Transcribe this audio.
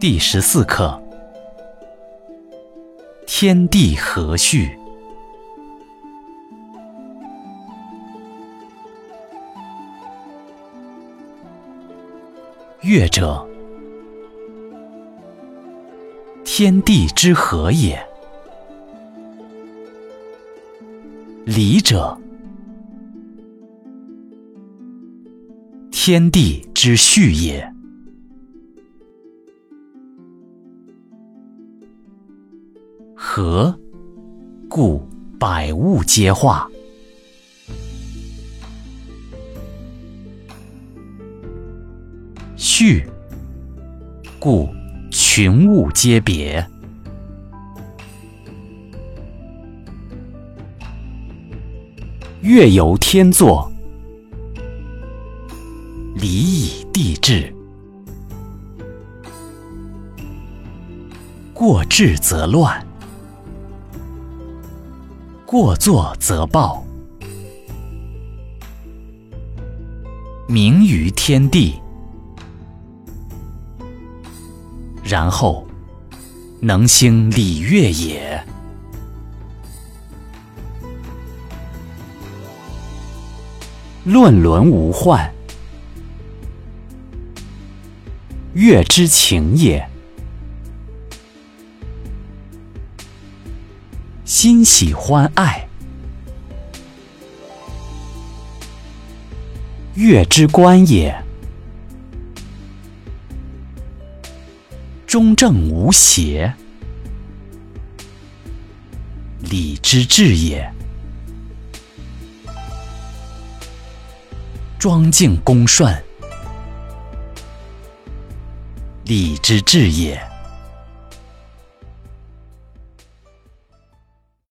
第十四课：天地和序。乐者，天地之和也；礼者，天地之序也。和，故百物皆化；序，故群物皆别。月由天作，礼以地治。过治则乱。过作则暴，明于天地，然后能兴礼乐也。论伦无患，乐之情也。欣喜欢爱，乐之观也；中正无邪，礼之至也；庄敬恭顺，礼之至也。